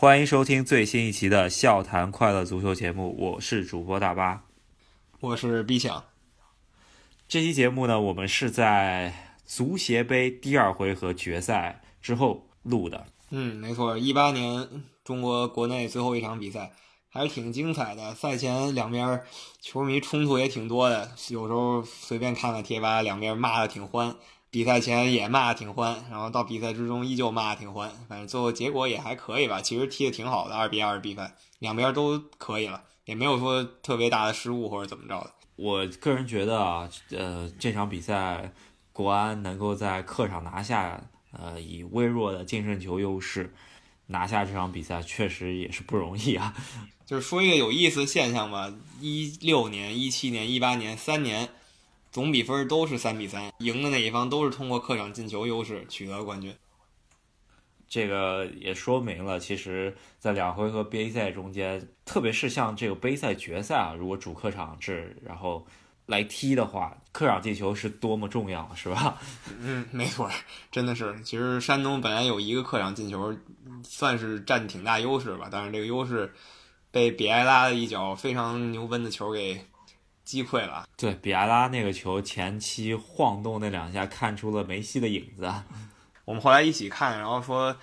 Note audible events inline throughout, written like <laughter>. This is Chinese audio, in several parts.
欢迎收听最新一期的《笑谈快乐足球》节目，我是主播大巴，我是 B 强。这期节目呢，我们是在足协杯第二回合决赛之后录的。嗯，没错，一八年中国国内最后一场比赛还是挺精彩的。赛前两边球迷冲突也挺多的，有时候随便看看贴吧，两边骂的挺欢。比赛前也骂的挺欢，然后到比赛之中依旧骂的挺欢。反正最后结果也还可以吧，其实踢的挺好的，二比二比分，两边都可以了，也没有说特别大的失误或者怎么着的。我个人觉得啊，呃，这场比赛国安能够在客场拿下，呃，以微弱的净胜球优势拿下这场比赛，确实也是不容易啊。就是说一个有意思的现象吧，一六年、一七年、一八年三年。总比分都是三比三，赢的那一方都是通过客场进球优势取得冠军。这个也说明了，其实，在两回合杯赛中间，特别是像这个杯赛决赛啊，如果主客场制然后来踢的话，客场进球是多么重要，是吧？<laughs> 嗯，没错，真的是。其实山东本来有一个客场进球，算是占挺大优势吧，但是这个优势被比埃拉的一脚非常牛奔的球给。击溃了，对比埃拉那个球前期晃动那两下，看出了梅西的影子。<laughs> 我们后来一起看，然后说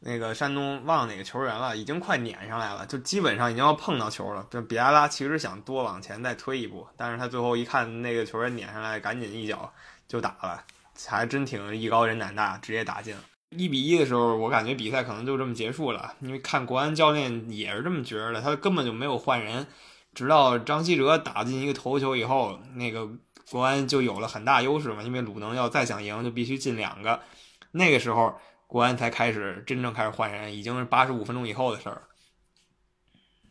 那个山东忘哪个球员了，已经快撵上来了，就基本上已经要碰到球了。就比埃拉其实想多往前再推一步，但是他最后一看那个球员撵上来，赶紧一脚就打了，还真挺艺高人胆大，直接打进了。一比一的时候，我感觉比赛可能就这么结束了，因为看国安教练也是这么觉着的，他根本就没有换人。直到张稀哲打进一个头球以后，那个国安就有了很大优势嘛，因为鲁能要再想赢就必须进两个。那个时候国安才开始真正开始换人，已经是八十五分钟以后的事儿。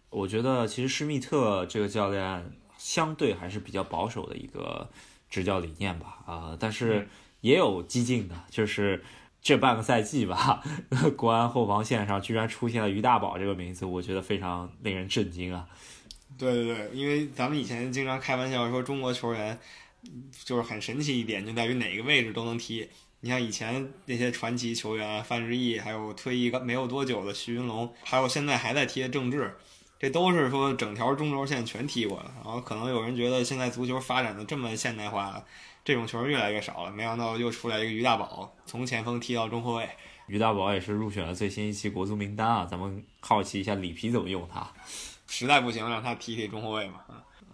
我觉得其实施密特这个教练相对还是比较保守的一个执教理念吧，啊，但是也有激进的，就是这半个赛季吧，<laughs> 国安后防线上居然出现了于大宝这个名字，我觉得非常令人震惊啊。对对对，因为咱们以前经常开玩笑说中国球员就是很神奇一点，就在于哪个位置都能踢。你像以前那些传奇球员范志毅，还有退役没有多久的徐云龙，还有现在还在踢的郑智，这都是说整条中轴线全踢过了。然后可能有人觉得现在足球发展的这么现代化，这种球越来越少了。没想到又出来一个于大宝，从前锋踢到中后卫。于大宝也是入选了最新一期国足名单啊，咱们好奇一下里皮怎么用他。实在不行，让他踢踢中后卫嘛。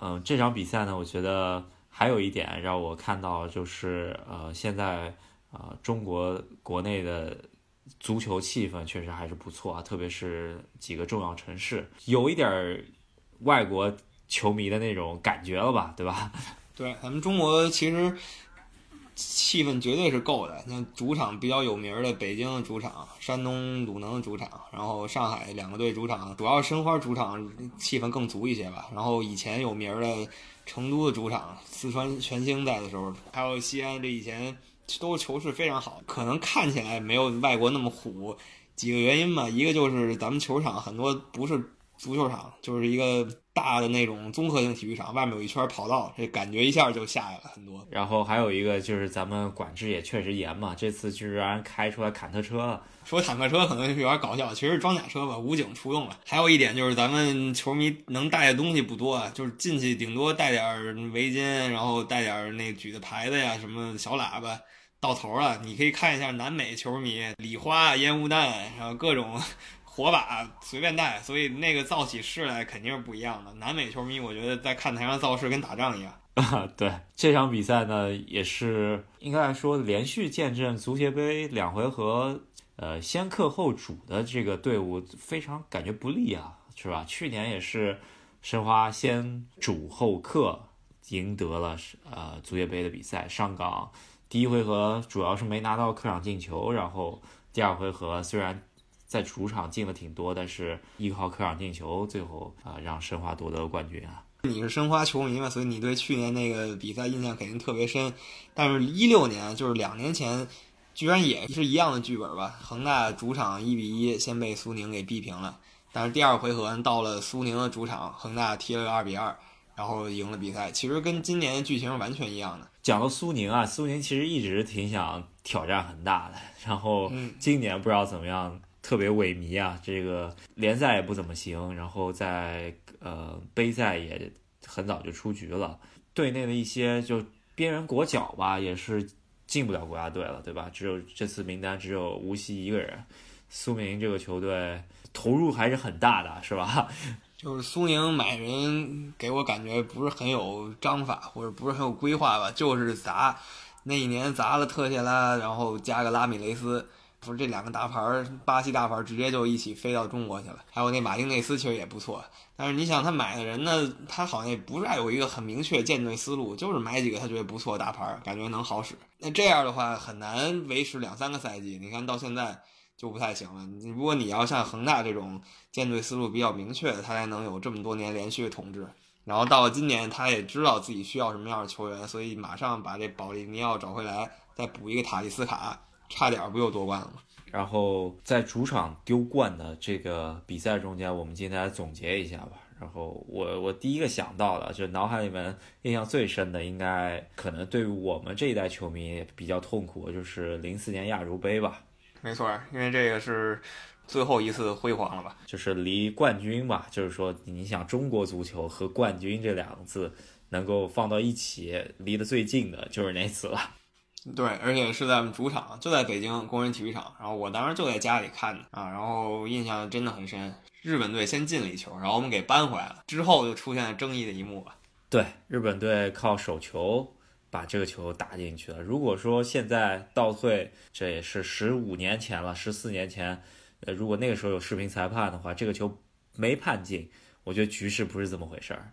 嗯，这场比赛呢，我觉得还有一点让我看到就是，呃，现在呃中国国内的足球气氛确实还是不错啊，特别是几个重要城市，有一点外国球迷的那种感觉了吧，对吧？<laughs> 对，咱们中国其实。气氛绝对是够的，像主场比较有名的北京主场、山东鲁能主场，然后上海两个队主场，主要申花主场气氛更足一些吧。然后以前有名的成都的主场，四川全兴在的时候，还有西安，这以前都球势非常好，可能看起来没有外国那么虎。几个原因吧，一个就是咱们球场很多不是足球场，就是一个。大的那种综合性体育场，外面有一圈跑道，这感觉一下就下来了很多。然后还有一个就是咱们管制也确实严嘛，这次居然开出来坦克车了。说坦克车可能有点搞笑，其实装甲车吧，武警出动了。还有一点就是咱们球迷能带的东西不多，就是进去顶多带点围巾，然后带点那举的牌子呀，什么小喇叭，到头了。你可以看一下南美球迷礼花、烟雾弹，然后各种。火把随便带，所以那个造起势来肯定是不一样的。南美球迷，我觉得在看台上造势跟打仗一样。<laughs> 啊，对这场比赛呢，也是应该来说连续见证足协杯两回合，呃，先客后主的这个队伍非常感觉不利啊，是吧？去年也是申花先主后客赢得了呃足协杯的比赛，上港第一回合主要是没拿到客场进球，然后第二回合虽然。在主场进了挺多，但是依靠客场进球，最后啊让申花夺得冠军啊。你是申花球迷嘛，所以你对去年那个比赛印象肯定特别深。但是，一六年就是两年前，居然也是一样的剧本吧？恒大主场一比一先被苏宁给逼平了，但是第二回合到了苏宁的主场，恒大踢了个二比二，然后赢了比赛。其实跟今年的剧情完全一样的。讲到苏宁啊，苏宁其实一直挺想挑战恒大的，然后今年不知道怎么样。特别萎靡啊，这个联赛也不怎么行，然后在呃杯赛也很早就出局了，队内的一些就边缘国脚吧，也是进不了国家队了，对吧？只有这次名单只有无锡一个人，苏宁这个球队投入还是很大的，是吧？<laughs> 就是苏宁买人给我感觉不是很有章法，或者不是很有规划吧，就是砸。那一年砸了特谢拉，然后加个拉米雷斯，不是这两个大牌，巴西大牌直接就一起飞到中国去了。还有那马丁内斯其实也不错，但是你想他买的人呢，他好像也不是有一个很明确舰队思路，就是买几个他觉得不错大牌，感觉能好使。那这样的话很难维持两三个赛季。你看到现在。就不太行了。你如果你要像恒大这种舰队思路比较明确的，他才能有这么多年连续的统治。然后到了今年，他也知道自己需要什么样的球员，所以马上把这保利尼奥找回来，再补一个塔利斯卡，差点不又夺冠了吗？然后在主场丢冠的这个比赛中间，我们今天来总结一下吧。然后我我第一个想到的，就脑海里面印象最深的，应该可能对于我们这一代球迷比较痛苦，就是零四年亚洲杯吧。没错，因为这个是最后一次辉煌了吧？就是离冠军吧，就是说，你想中国足球和冠军这两个字能够放到一起，离得最近的就是那次了。对，而且是在主场，就在北京工人体育场。然后我当时就在家里看的啊，然后印象真的很深。日本队先进了一球，然后我们给扳回来了，之后就出现了争议的一幕吧？对，日本队靠手球。把这个球打进去了。如果说现在倒退，这也是十五年前了，十四年前，呃，如果那个时候有视频裁判的话，这个球没判进，我觉得局势不是这么回事儿。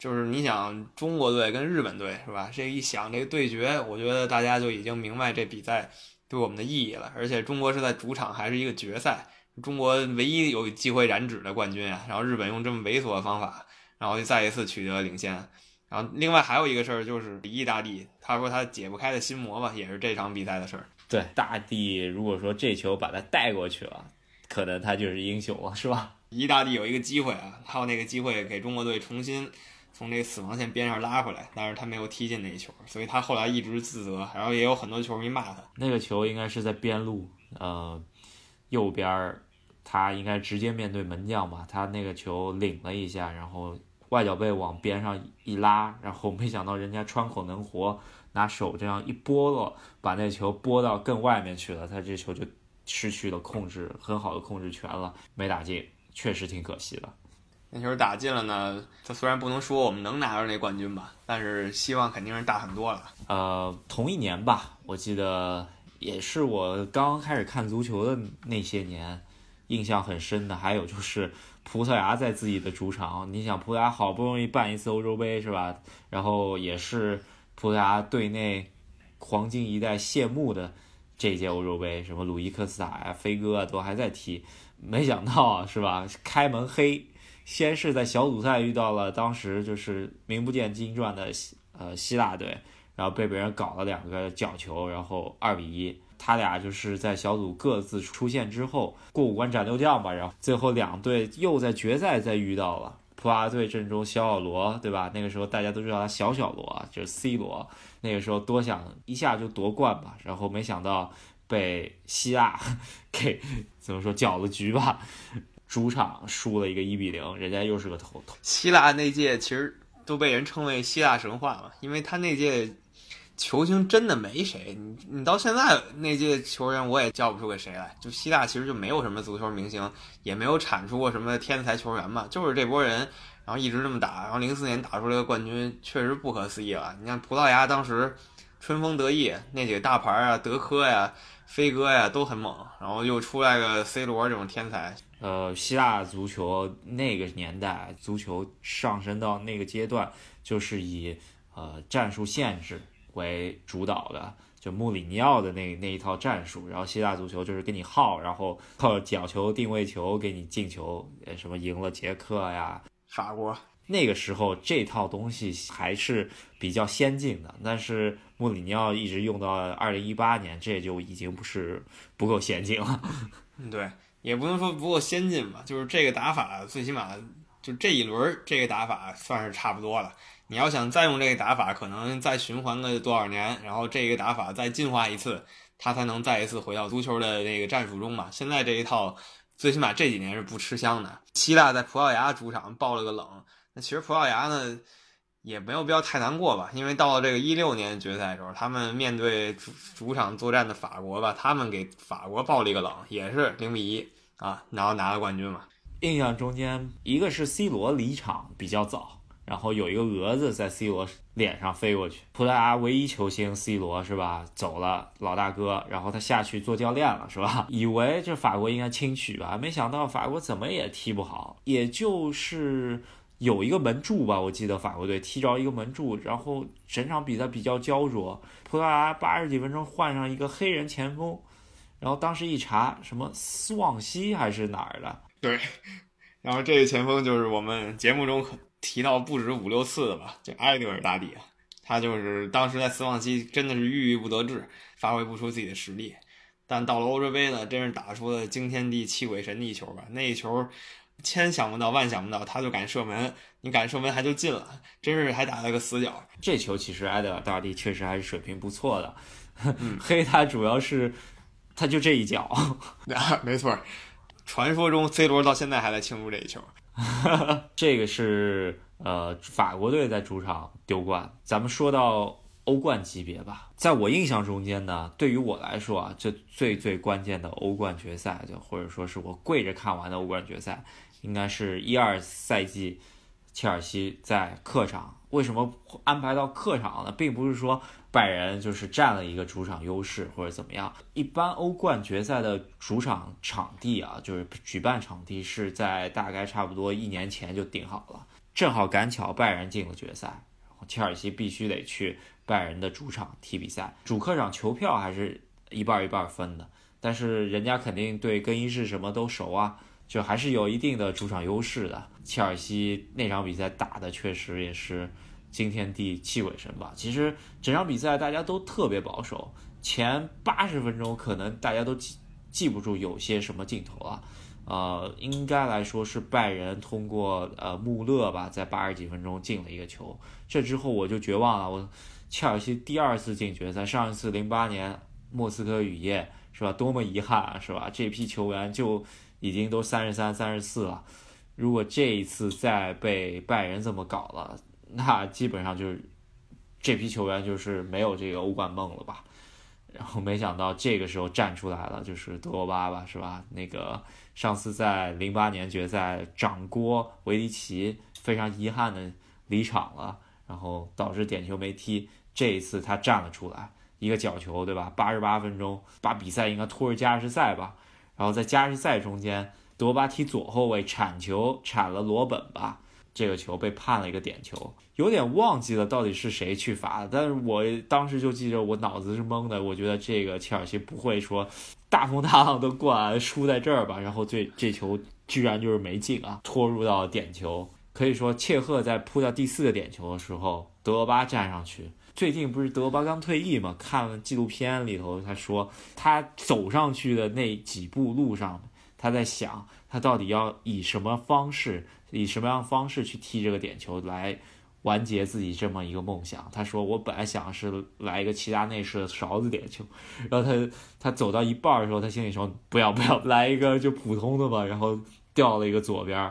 就是你想中国队跟日本队是吧？这一想这个对决，我觉得大家就已经明白这比赛对我们的意义了。而且中国是在主场，还是一个决赛，中国唯一有机会染指的冠军啊。然后日本用这么猥琐的方法，然后就再一次取得领先。然后，另外还有一个事儿，就是意大利，他说他解不开的心魔吧，也是这场比赛的事儿。对，大地如果说这球把他带过去了，可能他就是英雄了，是吧？意大利有一个机会啊，还有那个机会给中国队重新从这个死亡线边上拉回来，但是他没有踢进那一球，所以他后来一直自责，然后也有很多球迷骂他。那个球应该是在边路，呃，右边他应该直接面对门将吧，他那个球领了一下，然后。外脚背往边上一拉，然后没想到人家窗口能活，拿手这样一拨落，把那球拨到更外面去了，他这球就失去了控制，很好的控制权了，没打进，确实挺可惜的。那球打进了呢，他虽然不能说我们能拿到那冠军吧，但是希望肯定是大很多了。呃，同一年吧，我记得也是我刚开始看足球的那些年，印象很深的，还有就是。葡萄牙在自己的主场，你想葡萄牙好不容易办一次欧洲杯是吧？然后也是葡萄牙队内黄金一代谢幕的这届欧洲杯，什么鲁伊科斯塔呀、飞哥啊都还在踢，没想到是吧？开门黑，先是在小组赛遇到了当时就是名不见经传的呃希腊队，然后被别人搞了两个角球，然后二比一。他俩就是在小组各自出现之后过五关斩六将吧，然后最后两队又在决赛再遇到了。葡萄牙队阵中小小罗，对吧？那个时候大家都知道他小小罗，就是 C 罗。那个时候多想一下就夺冠吧，然后没想到被希腊 <laughs> 给怎么说搅了局吧，主场输了一个一比零，人家又是个头头。希腊那届其实都被人称为希腊神话嘛，因为他那届。球星真的没谁，你你到现在那届球员我也叫不出个谁来。就希腊其实就没有什么足球明星，也没有产出过什么天才球员嘛，就是这波人，然后一直这么打，然后零四年打出来的冠军，确实不可思议了。你看葡萄牙当时春风得意，那几个大牌啊，德科呀、飞哥呀都很猛，然后又出来个 C 罗这种天才。呃，希腊足球那个年代，足球上升到那个阶段，就是以呃战术限制。为主导的，就穆里尼奥的那那一套战术，然后希腊足球就是跟你耗，然后靠角球、定位球给你进球，什么赢了捷克呀、法国。那个时候这套东西还是比较先进的，但是穆里尼奥一直用到二零一八年，这就已经不是不够先进了。<laughs> 对，也不能说不够先进吧，就是这个打法，最起码就这一轮这个打法算是差不多了。你要想再用这个打法，可能再循环个多少年，然后这个打法再进化一次，他才能再一次回到足球的那个战术中嘛。现在这一套，最起码这几年是不吃香的。希腊在葡萄牙主场爆了个冷，其实葡萄牙呢？也没有必要太难过吧，因为到了这个一六年决赛的时候，他们面对主主场作战的法国吧，他们给法国爆了一个冷，也是零比一啊，然后拿了冠军嘛。印象中间，一个是 C 罗离场比较早，然后有一个蛾子在 C 罗脸上飞过去，葡萄牙唯一球星 C 罗是吧，走了老大哥，然后他下去做教练了是吧？<laughs> 以为这法国应该轻取吧，没想到法国怎么也踢不好，也就是。有一个门柱吧，我记得法国队踢着一个门柱，然后整场比赛比较焦灼。葡萄牙八十几分钟换上一个黑人前锋，然后当时一查，什么斯旺西还是哪儿的？对，然后这个前锋就是我们节目中提到不止五六次的吧，就埃利尔大帝啊，他就是当时在斯旺西真的是郁郁不得志，发挥不出自己的实力，但到了欧洲杯呢，真是打出了惊天地泣鬼神的一球吧，那一球。千想不到万想不到，他就敢射门，你敢射门还就进了，真是还打了个死角。这球其实埃德尔大帝确实还是水平不错的，<laughs> 黑他主要是他就这一脚，<laughs> 啊，没错，传说中 C 罗到现在还在庆祝这一球。<laughs> 这个是呃法国队在主场丢冠。咱们说到欧冠级别吧，在我印象中间呢，对于我来说啊，这最最关键的欧冠决赛，就或者说是我跪着看完的欧冠决赛。应该是一二赛季，切尔西在客场，为什么安排到客场呢？并不是说拜仁就是占了一个主场优势或者怎么样。一般欧冠决赛的主场场地啊，就是举办场地是在大概差不多一年前就定好了。正好赶巧拜仁进了决赛，然后切尔西必须得去拜仁的主场踢比赛。主客场球票还是一半一半分的，但是人家肯定对更衣室什么都熟啊。就还是有一定的主场优势的。切尔西那场比赛打的确实也是惊天地泣鬼神吧。其实整场比赛大家都特别保守，前八十分钟可能大家都记记不住有些什么镜头了。呃，应该来说是拜仁通过呃穆勒吧，在八十几分钟进了一个球。这之后我就绝望了。我切尔西第二次进决赛，上一次零八年莫斯科雨夜是吧？多么遗憾啊是吧？这批球员就。已经都三十三、三十四了，如果这一次再被拜仁这么搞了，那基本上就是这批球员就是没有这个欧冠梦了吧？然后没想到这个时候站出来了，就是德罗巴吧，是吧？那个上次在零八年决赛掌锅维迪奇，非常遗憾的离场了，然后导致点球没踢。这一次他站了出来，一个角球，对吧？八十八分钟把比赛应该拖入加时赛吧？然后在加时赛中间，德巴踢左后卫铲球铲了罗本吧，这个球被判了一个点球，有点忘记了到底是谁去罚的，但是我当时就记着我脑子是懵的，我觉得这个切尔西不会说大风大浪的冠输在这儿吧，然后这这球居然就是没进啊，拖入到点球，可以说切赫在扑到第四个点球的时候，德巴站上去。最近不是德巴刚退役嘛？看了纪录片里头，他说他走上去的那几步路上，他在想他到底要以什么方式，以什么样方式去踢这个点球来完结自己这么一个梦想。他说我本来想是来一个齐达内式的勺子点球，然后他他走到一半的时候，他心里说不要不要，来一个就普通的吧。然后掉了一个左边，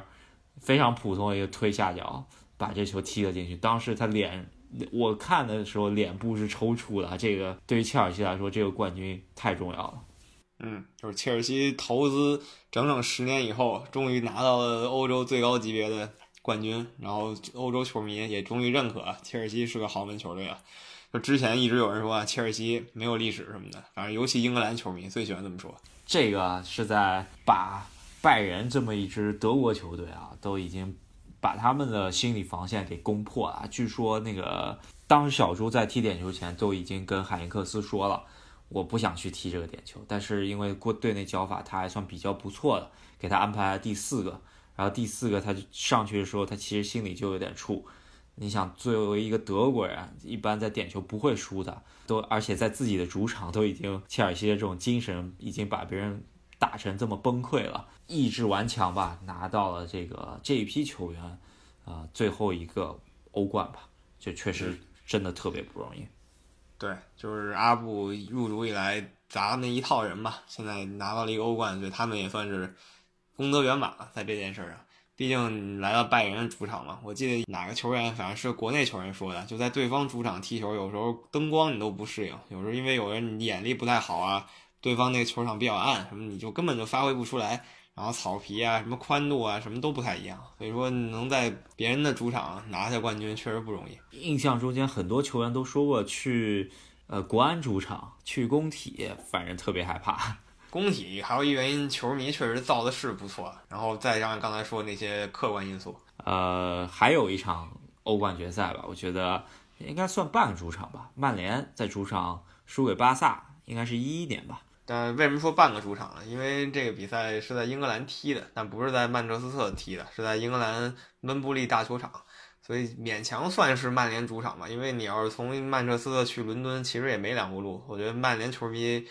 非常普通的一个推下脚，把这球踢了进去。当时他脸。我看的时候脸部是抽搐的，这个对于切尔西来说，这个冠军太重要了。嗯，就是切尔西投资整整十年以后，终于拿到了欧洲最高级别的冠军，然后欧洲球迷也终于认可切尔西是个豪门球队了。就之前一直有人说啊，切尔西没有历史什么的，反正尤其英格兰球迷最喜欢这么说。这个是在把拜仁这么一支德国球队啊，都已经。把他们的心理防线给攻破了。据说那个当时小猪在踢点球前都已经跟海因克斯说了，我不想去踢这个点球。但是因为过队内脚法他还算比较不错的，给他安排了第四个。然后第四个他就上去的时候，他其实心里就有点怵。你想，作为一个德国人，一般在点球不会输的，都而且在自己的主场都已经切尔西的这种精神已经把别人。打成这么崩溃了，意志顽强吧，拿到了这个这一批球员，啊，最后一个欧冠吧，就确实真的特别不容易。对，就是阿布入主以来砸那一套人吧，现在拿到了一个欧冠，所以他们也算是功德圆满了，在这件事上。毕竟来到拜仁主场嘛，我记得哪个球员，反正是国内球员说的，就在对方主场踢球，有时候灯光你都不适应，有时候因为有人眼力不太好啊，对方那个球场比较暗，什么你就根本就发挥不出来。然后草皮啊，什么宽度啊，什么都不太一样，所以说能在别人的主场拿下冠军确实不容易。印象中间很多球员都说过去，呃，国安主场去工体，反正特别害怕。<laughs> 工体还有一原因，球迷确实造的是不错，然后再加上刚才说那些客观因素。呃，还有一场欧冠决赛吧，我觉得应该算半个主场吧。曼联在主场输给巴萨，应该是一一年吧。但为什么说半个主场呢？因为这个比赛是在英格兰踢的，但不是在曼彻斯特踢的，是在英格兰温布利大球场，所以勉强算是曼联主场吧。因为你要是从曼彻斯特去伦敦，其实也没两步路。我觉得曼联球迷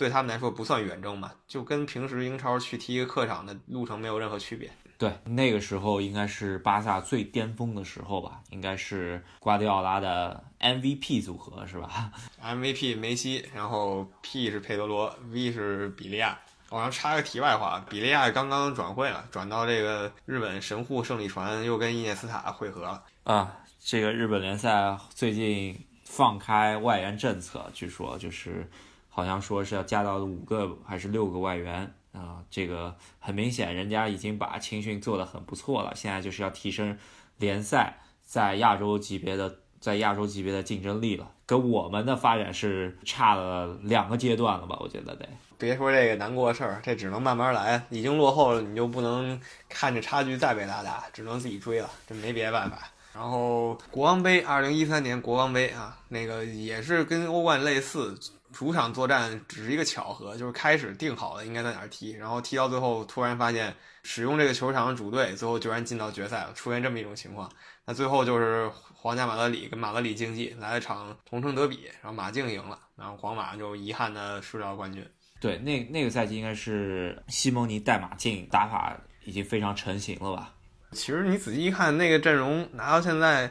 对他们来说不算远征吧，就跟平时英超去踢一个客场的路程没有任何区别。对，那个时候应该是巴萨最巅峰的时候吧，应该是瓜迪奥拉的 MVP 组合是吧？MVP 梅西，然后 P 是佩德罗，V 是比利亚。我要插个题外话，比利亚刚刚转会了，转到这个日本神户胜利船，又跟伊涅斯塔会合了。啊，这个日本联赛最近放开外援政策，据说就是好像说是要加到五个还是六个外援。啊，这个很明显，人家已经把青训做得很不错了，现在就是要提升联赛在亚洲级别的在亚洲级别的竞争力了，跟我们的发展是差了两个阶段了吧？我觉得得别说这个难过事儿，这只能慢慢来。已经落后了，你就不能看着差距再被拉大，只能自己追了，这没别的办法。然后国王杯，二零一三年国王杯啊，那个也是跟欧冠类似。主场作战只是一个巧合，就是开始定好了应该在哪儿踢，然后踢到最后突然发现使用这个球场的主队最后居然进到决赛了，出现这么一种情况。那最后就是皇家马德里跟马德里竞技来了场同城德比，然后马竞赢了，然后皇马就遗憾的输掉了冠军。对，那那个赛季应该是西蒙尼带马竞打法已经非常成型了吧？其实你仔细一看那个阵容拿到现在。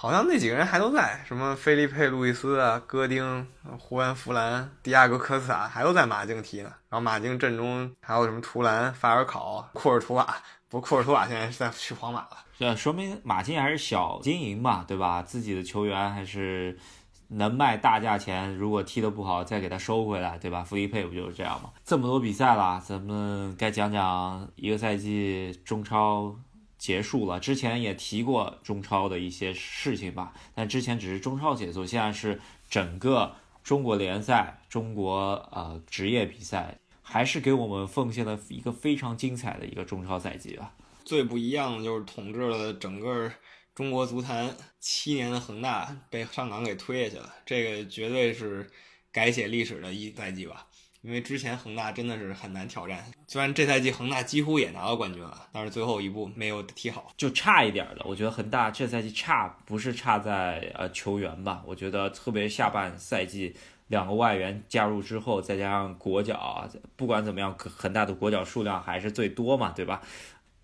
好像那几个人还都在，什么菲利佩·路易斯啊、戈丁、胡安·弗兰、迪亚哥·科斯塔，还都在马竞踢呢。然后马竞阵中还有什么图兰、法尔考、库尔图瓦，不库尔图瓦现在是在去皇马了。这说明马竞还是小经营嘛，对吧？自己的球员还是能卖大价钱，如果踢得不好再给他收回来，对吧？弗利佩不就是这样吗？这么多比赛了，咱们该讲讲一个赛季中超。结束了，之前也提过中超的一些事情吧，但之前只是中超结束，现在是整个中国联赛、中国呃职业比赛，还是给我们奉献了一个非常精彩的一个中超赛季吧。最不一样的就是统治了整个中国足坛七年的恒大被上港给推下去了，这个绝对是改写历史的一赛季吧。因为之前恒大真的是很难挑战，虽然这赛季恒大几乎也拿到冠军了，但是最后一步没有踢好，就差一点的。我觉得恒大这赛季差不是差在呃球员吧，我觉得特别下半赛季两个外援加入之后，再加上国脚，不管怎么样，恒大的国脚数量还是最多嘛，对吧？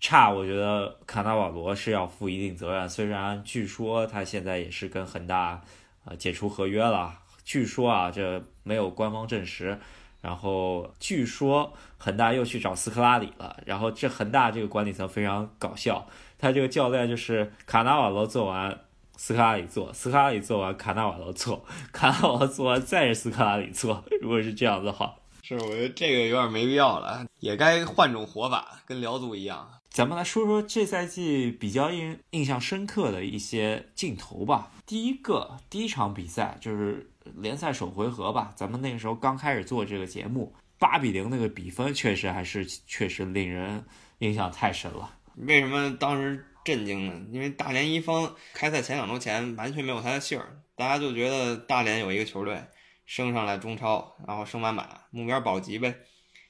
差，我觉得卡纳瓦罗是要负一定责任。虽然据说他现在也是跟恒大呃解除合约了，据说啊，这没有官方证实。然后据说恒大又去找斯科拉里了。然后这恒大这个管理层非常搞笑，他这个教练就是卡纳瓦罗做完，斯科拉里做，斯科拉里做完，卡纳瓦罗做，卡纳瓦罗做完再是斯科拉里做。如果是这样的话，是我觉得这个有点没必要了，也该换种活法，跟辽足一样。咱们来说说这赛季比较印印象深刻的一些镜头吧。第一个第一场比赛就是。联赛首回合吧，咱们那个时候刚开始做这个节目，八比零那个比分确实还是确实令人印象太深了。为什么当时震惊呢？因为大连一方开赛前两周前完全没有他的信儿，大家就觉得大连有一个球队升上来中超，然后升满满，目标保级呗。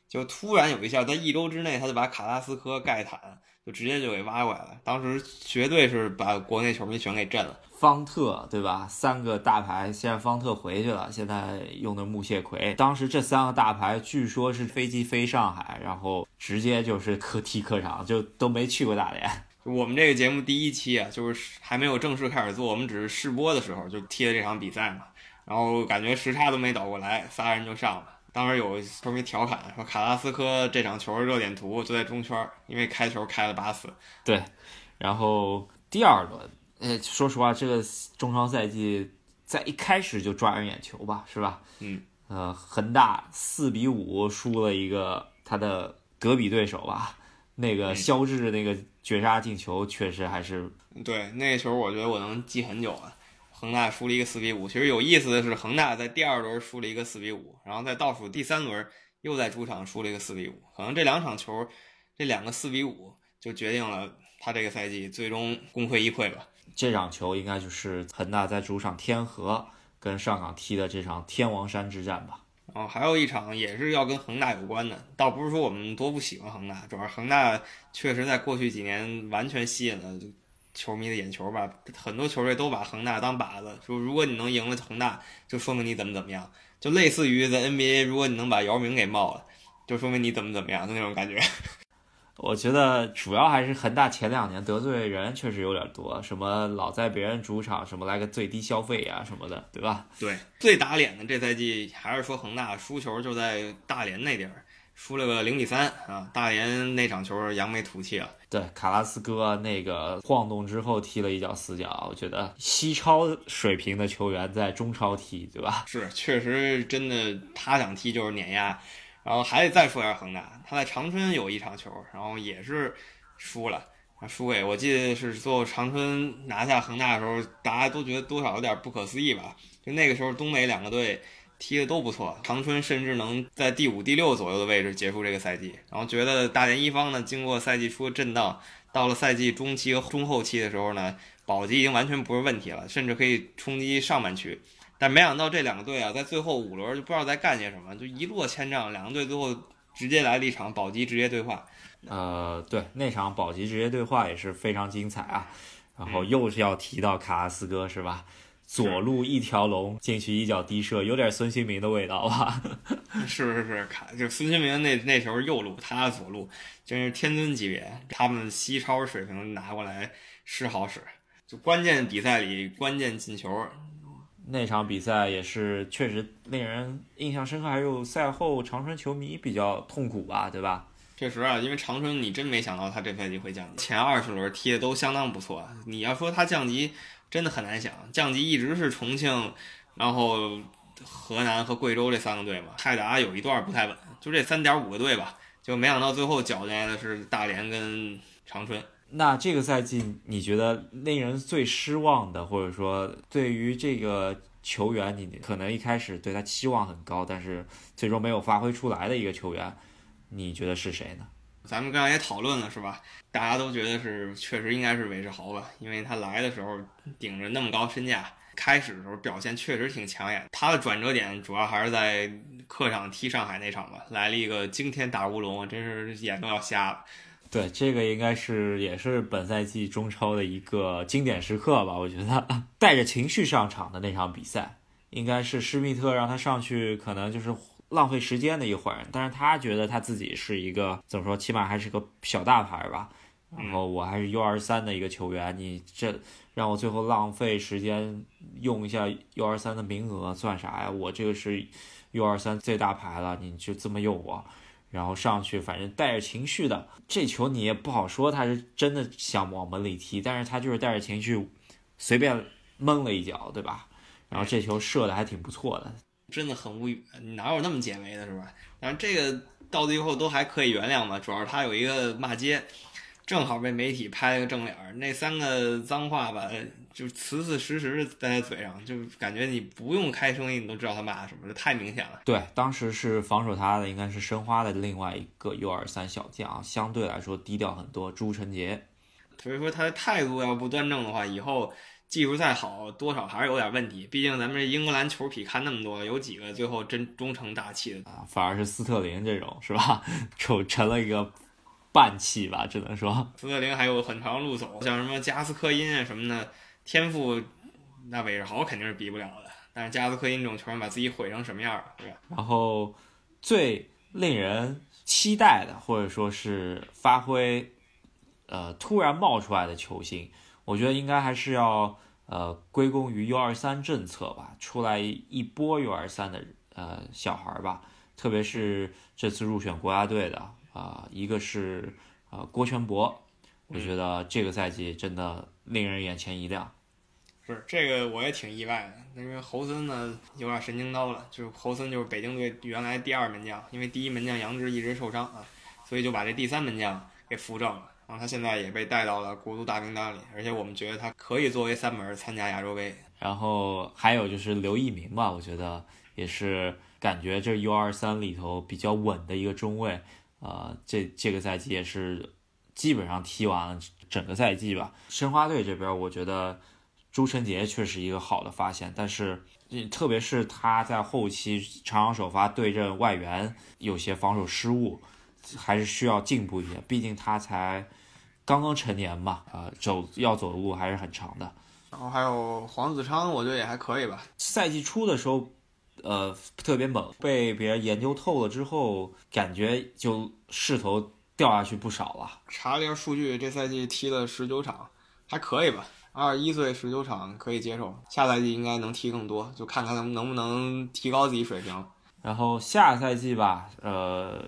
就突然有一下，在一周之内，他就把卡拉斯科、盖坦就直接就给挖过来了，当时绝对是把国内球迷全给震了。方特对吧？三个大牌，现在方特回去了，现在用的木谢奎。当时这三个大牌据说是飞机飞上海，然后直接就是客 <laughs> 踢客场，就都没去过大连。我们这个节目第一期啊，就是还没有正式开始做，我们只是试播的时候就踢了这场比赛嘛。然后感觉时差都没倒过来，仨人就上了。当时有球迷调侃说，卡拉斯科这场球热点图就在中圈，因为开球开了八次。对，然后第二轮，呃，说实话，这个中超赛季在一开始就抓人眼球吧，是吧？嗯。呃，恒大四比五输了一个他的隔壁对手吧，那个肖智那个绝杀进球确实还是对那个球，我觉得我能记很久啊。恒大输了一个四比五，其实有意思的是，恒大在第二轮输了一个四比五，然后在倒数第三轮又在主场输了一个四比五，可能这两场球，这两个四比五就决定了他这个赛季最终功亏一篑吧。这场球应该就是恒大在主场天河。跟上港踢的这场天王山之战吧，哦，还有一场也是要跟恒大有关的，倒不是说我们多不喜欢恒大，主要恒大确实在过去几年完全吸引了球迷的眼球吧，很多球队都把恒大当靶子，说如果你能赢了恒大，就说明你怎么怎么样，就类似于在 NBA，如果你能把姚明给冒了，就说明你怎么怎么样的那种感觉。我觉得主要还是恒大前两年得罪人确实有点多，什么老在别人主场什么来个最低消费呀什么的，对吧？对，最打脸的这赛季还是说恒大输球就在大连那地儿输了个零比三啊！大连那场球扬眉吐气了。对，卡拉斯哥那个晃动之后踢了一脚死角，我觉得西超水平的球员在中超踢，对吧？是，确实真的他想踢就是碾压。然后还得再说一下恒大，他在长春有一场球，然后也是输了，输给我记得是最后长春拿下恒大的时候，大家都觉得多少有点不可思议吧？就那个时候东北两个队踢的都不错，长春甚至能在第五、第六左右的位置结束这个赛季，然后觉得大连一方呢，经过赛季初的震荡，到了赛季中期和中后期的时候呢，保级已经完全不是问题了，甚至可以冲击上半区。但没想到这两个队啊，在最后五轮就不知道在干些什么，就一落千丈。两个队最后直接来了一场保级直接对话。呃，对，那场保级直接对话也是非常精彩啊。然后又是要提到卡拉斯哥是吧？左路一条龙进去一脚低射，有点孙兴民的味道 <laughs> 吧？是是是，卡就孙兴民那那时候右路，他左路真是天尊级别。他们西超水平拿过来是好使，就关键比赛里关键进球。那场比赛也是确实令人印象深刻，还有赛后长春球迷比较痛苦吧，对吧？确实啊，因为长春你真没想到他这赛季会降级，前二十轮踢的都相当不错。你要说他降级，真的很难想，降级一直是重庆，然后河南和贵州这三个队嘛。泰达有一段不太稳，就这三点五个队吧，就没想到最后搅进来的是大连跟长春。那这个赛季，你觉得令人最失望的，或者说对于这个球员，你可能一开始对他期望很高，但是最终没有发挥出来的一个球员，你觉得是谁呢？咱们刚才也讨论了，是吧？大家都觉得是确实应该是韦世豪吧，因为他来的时候顶着那么高身价，开始的时候表现确实挺抢眼。他的转折点主要还是在客场踢上海那场吧，来了一个惊天大乌龙，真是眼都要瞎了。对，这个应该是也是本赛季中超的一个经典时刻吧？我觉得 <laughs> 带着情绪上场的那场比赛，应该是施密特让他上去，可能就是浪费时间的一会人。但是他觉得他自己是一个怎么说，起码还是个小大牌吧。然后我还是 U 二三的一个球员，你这让我最后浪费时间用一下 U 二三的名额算啥呀？我这个是 U 二三最大牌了，你就这么用我？然后上去，反正带着情绪的这球你也不好说，他是真的想往门里踢，但是他就是带着情绪，随便蒙了一脚，对吧？然后这球射的还挺不错的，真的很无语，哪有那么解围的，是吧？反正这个到最后都还可以原谅吧，主要是他有一个骂街。正好被媒体拍了个正脸儿，那三个脏话吧，就死死实实的在他嘴上，就感觉你不用开声音，你都知道他骂什么，这太明显了。对，当时是防守他的应该是申花的另外一个 U 二三小将，相对来说低调很多，朱晨杰。所以说他的态度要不端正的话，以后技术再好，多少还是有点问题。毕竟咱们这英格兰球痞看那么多，有几个最后真终成大器的啊？反而是斯特林这种，是吧？<laughs> 就成了一个。半气吧，只能说斯特林还有很长路走，像什么加斯科因啊什么的，天赋那韦世豪肯定是比不了的。但是加斯科因这种球员把自己毁成什么样了，对吧？然后最令人期待的，或者说是发挥呃突然冒出来的球星，我觉得应该还是要呃归功于 U 二三政策吧，出来一波 U 二三的呃小孩吧。特别是这次入选国家队的啊，一个是啊郭全博，我觉得这个赛季真的令人眼前一亮。不是这个我也挺意外的，因为侯森呢有点神经刀了，就是侯森就是北京队原来第二门将，因为第一门将杨志一直受伤啊，所以就把这第三门将给扶正了。然后他现在也被带到了国足大名单里，而且我们觉得他可以作为三门参加亚洲杯。然后还有就是刘奕明吧，我觉得也是感觉这 U 二三里头比较稳的一个中卫，呃，这这个赛季也是基本上踢完了整个赛季吧。申花队这边，我觉得朱晨杰确实一个好的发现，但是特别是他在后期长场首发对阵外援有些防守失误，还是需要进步一些，毕竟他才刚刚成年嘛，啊，走要走的路还是很长的。然后还有黄子昌，我觉得也还可以吧。赛季初的时候，呃，特别猛，被别人研究透了之后，感觉就势头掉下去不少了。查了一下数据，这赛季踢了十九场，还可以吧。二十一岁十九场可以接受，下赛季应该能踢更多，就看看能能不能提高自己水平。然后下赛季吧，呃。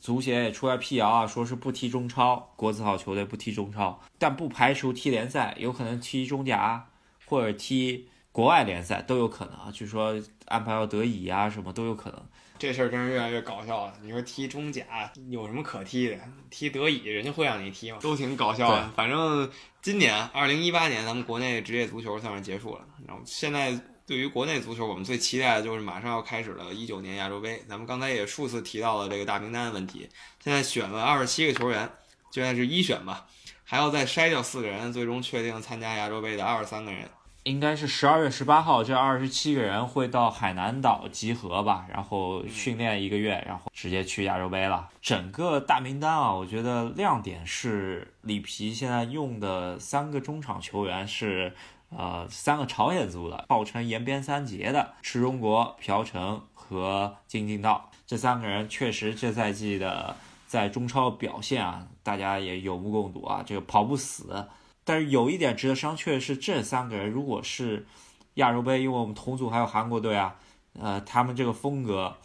足协也出来辟谣啊，说是不踢中超，国字号球队不踢中超，但不排除踢联赛，有可能踢中甲或者踢国外联赛都有可能啊。据说安排到德乙啊，什么都有可能。这事儿真是越来越搞笑了。你说踢中甲有什么可踢的？踢德乙人家会让你踢吗？都挺搞笑的。反正今年二零一八年咱们国内职业足球算是结束了，然后现在。对于国内足球，我们最期待的就是马上要开始了一九年亚洲杯。咱们刚才也数次提到了这个大名单的问题。现在选了二十七个球员，现在是一选吧，还要再筛掉四个人，最终确定参加亚洲杯的二十三个人。应该是十二月十八号，这二十七个人会到海南岛集合吧，然后训练一个月，然后直接去亚洲杯了。整个大名单啊，我觉得亮点是里皮现在用的三个中场球员是。呃，三个朝鲜族的，号称延边三杰的池忠国、朴成和金敬道，这三个人确实这赛季的在中超表现啊，大家也有目共睹啊，这个跑不死。但是有一点值得商榷的是，这三个人如果是亚洲杯，因为我们同组还有韩国队啊，呃，他们这个风格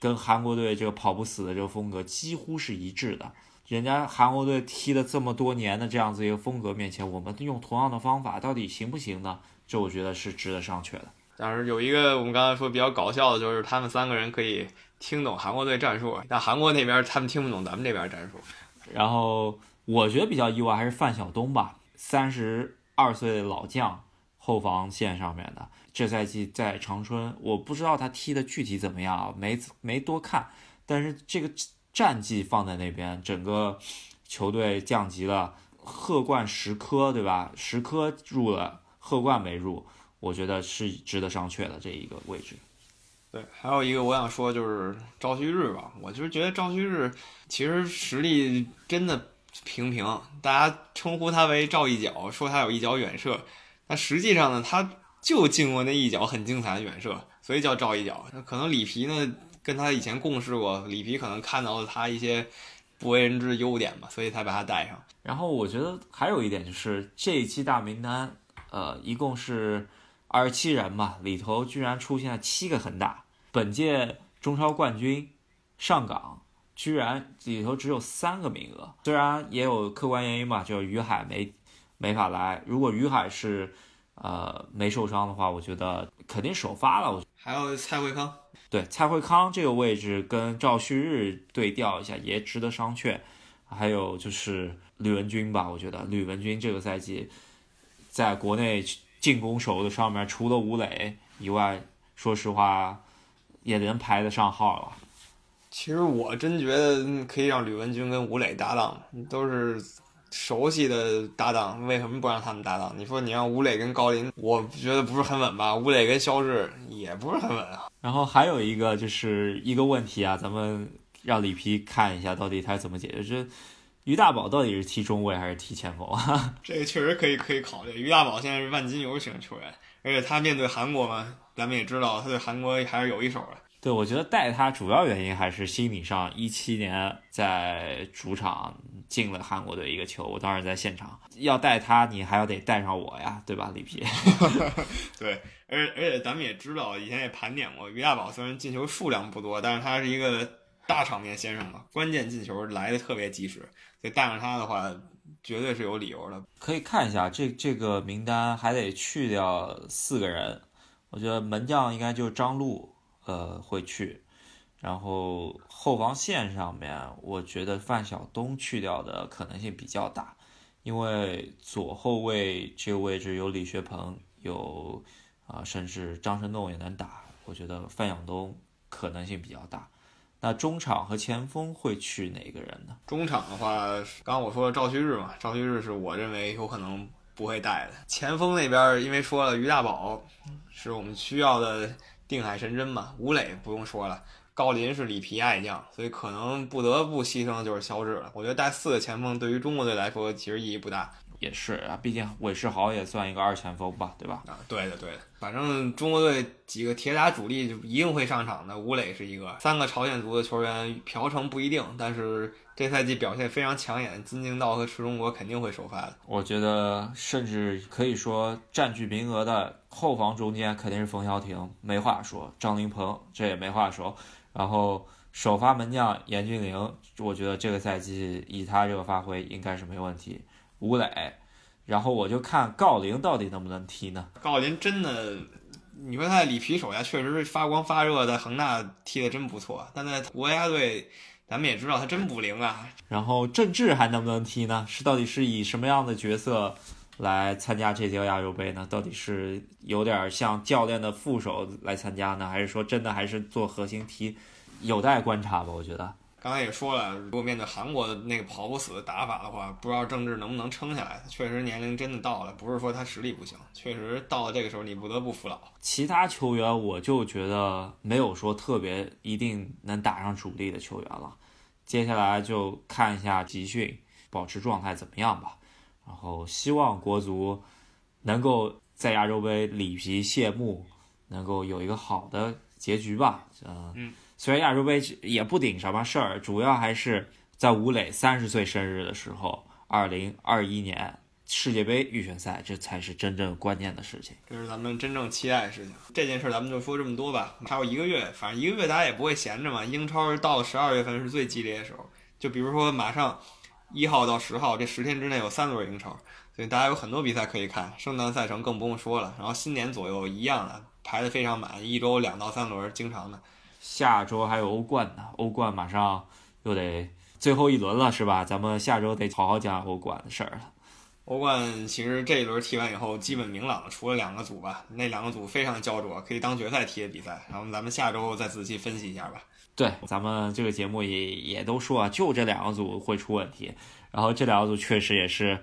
跟韩国队这个跑不死的这个风格几乎是一致的。人家韩国队踢了这么多年的这样子一个风格面前，我们用同样的方法到底行不行呢？这我觉得是值得商榷的。但是有一个我们刚才说比较搞笑的，就是他们三个人可以听懂韩国队战术，但韩国那边他们听不懂咱们这边战术。然后我觉得比较意外还是范晓东吧，三十二岁的老将，后防线上面的，这赛季在长春，我不知道他踢的具体怎么样，没没多看，但是这个。战绩放在那边，整个球队降级了，贺冠十科，对吧？十科入了，贺冠没入，我觉得是值得商榷的这一个位置。对，还有一个我想说就是赵旭日吧，我就是觉得赵旭日其实实力真的平平，大家称呼他为赵一脚，说他有一脚远射，那实际上呢，他就进过那一脚很精彩的远射，所以叫赵一脚。那可能里皮呢？跟他以前共事过，里皮可能看到了他一些不为人知的优点吧，所以才把他带上。然后我觉得还有一点就是这一期大名单，呃，一共是二十七人嘛，里头居然出现了七个恒大，本届中超冠军上港居然里头只有三个名额。虽然也有客观原因吧，就是于海没没法来。如果于海是呃没受伤的话，我觉得肯定首发了。我还有蔡慧康。对蔡慧康这个位置跟赵旭日对调一下也值得商榷，还有就是吕文君吧，我觉得吕文君这个赛季在国内进攻手的上面，除了吴磊以外，说实话也能排得上号了。其实我真觉得可以让吕文君跟吴磊搭档，都是。熟悉的搭档，为什么不让他们搭档？你说你让吴磊跟高林，我觉得不是很稳吧？吴磊跟肖智也不是很稳啊。然后还有一个就是一个问题啊，咱们让里皮看一下到底他怎么解决。这于大宝到底是踢中卫还是踢前锋啊？<laughs> 这个确实可以可以考虑。于大宝现在是万金油型球员，而且他面对韩国嘛，咱们也知道他对韩国还是有一手的。对，我觉得带他主要原因还是心理上，一七年在主场进了韩国队一个球，我当时在现场，要带他，你还要得带上我呀，对吧，里皮？<laughs> 对，而而且咱们也知道，以前也盘点过，于大宝虽然进球数量不多，但是他是一个大场面先生嘛，关键进球来的特别及时，所以带上他的话，绝对是有理由的。可以看一下这这个名单，还得去掉四个人，我觉得门将应该就是张路。呃，会去，然后后防线上面，我觉得范晓东去掉的可能性比较大，因为左后卫这个位置有李学鹏，有啊，甚至张申栋也能打，我觉得范晓东可能性比较大。那中场和前锋会去哪个人呢？中场的话，刚刚我说赵旭日嘛，赵旭日是我认为有可能不会带的。前锋那边，因为说了于大宝是我们需要的。定海神针嘛，吴磊不用说了，郜林是里皮爱将，所以可能不得不牺牲的就是肖智了。我觉得带四个前锋对于中国队来说其实意义不大。也是啊，毕竟韦世豪也算一个二前锋吧，对吧？啊，对的对的，反正中国队几个铁打主力就一定会上场的。吴磊是一个，三个朝鲜族的球员，朴成不一定，但是这赛季表现非常抢眼，金敬道和池忠国肯定会首发的。我觉得甚至可以说占据名额的后防中间肯定是冯潇霆，没话说。张琳芃这也没话说。然后首发门将严俊凌，我觉得这个赛季以他这个发挥应该是没问题。吴磊，然后我就看郜林到底能不能踢呢？郜林真的，你说他在里皮手下确实是发光发热，在恒大踢的真不错，但在国家队，咱们也知道他真不灵啊。然后郑智还能不能踢呢？是到底是以什么样的角色来参加这届亚洲杯呢？到底是有点像教练的副手来参加呢，还是说真的还是做核心踢？有待观察吧，我觉得。刚才也说了，如果面对韩国的那个跑不死的打法的话，不知道郑智能不能撑下来。确实年龄真的到了，不是说他实力不行，确实到了这个时候你不得不服老。其他球员我就觉得没有说特别一定能打上主力的球员了。接下来就看一下集训，保持状态怎么样吧。然后希望国足能够在亚洲杯里皮谢幕，能够有一个好的结局吧。嗯。虽然亚洲杯也不顶什么事儿，主要还是在吴磊三十岁生日的时候，二零二一年世界杯预选赛，这才是真正关键的事情。这是咱们真正期待的事情。这件事咱们就说这么多吧。还有一个月，反正一个月大家也不会闲着嘛。英超到了十二月份是最激烈的时候，就比如说马上一号到十号这十天之内有三轮英超，所以大家有很多比赛可以看。圣诞赛程更不用说了，然后新年左右一样的排的非常满，一周两到三轮，经常的。下周还有欧冠呢，欧冠马上又得最后一轮了，是吧？咱们下周得好好讲欧冠的事儿了。欧冠其实这一轮踢完以后基本明朗了，除了两个组吧，那两个组非常焦灼，可以当决赛踢的比赛。然后咱们下周再仔细分析一下吧。对，咱们这个节目也也都说啊，就这两个组会出问题，然后这两个组确实也是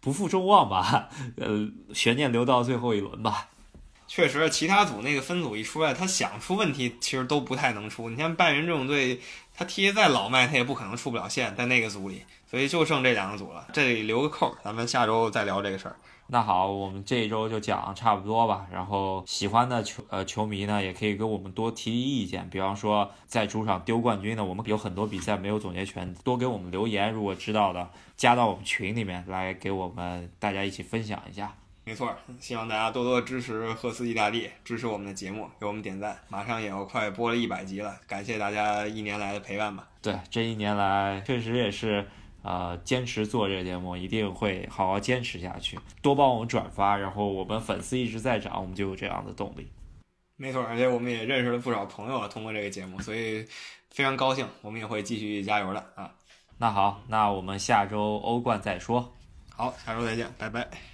不负众望吧，<laughs> 呃，悬念留到最后一轮吧。确实，其他组那个分组一出来，他想出问题，其实都不太能出。你像拜仁这种队，他踢再老迈，他也不可能出不了线，在那个组里。所以就剩这两个组了，这里留个扣，咱们下周再聊这个事儿。那好，我们这一周就讲差不多吧。然后喜欢的球呃球迷呢，也可以给我们多提提意见。比方说在主场丢冠军的，我们有很多比赛没有总结全，多给我们留言。如果知道的，加到我们群里面来，给我们大家一起分享一下。没错，希望大家多多支持赫斯意大利，支持我们的节目，给我们点赞。马上也要快播了一百集了，感谢大家一年来的陪伴吧。对，这一年来确实也是，呃，坚持做这个节目，一定会好好坚持下去。多帮我们转发，然后我们粉丝一直在涨，我们就有这样的动力。没错，而且我们也认识了不少朋友，通过这个节目，所以非常高兴。我们也会继续加油的啊。那好，那我们下周欧冠再说。好，下周再见，拜拜。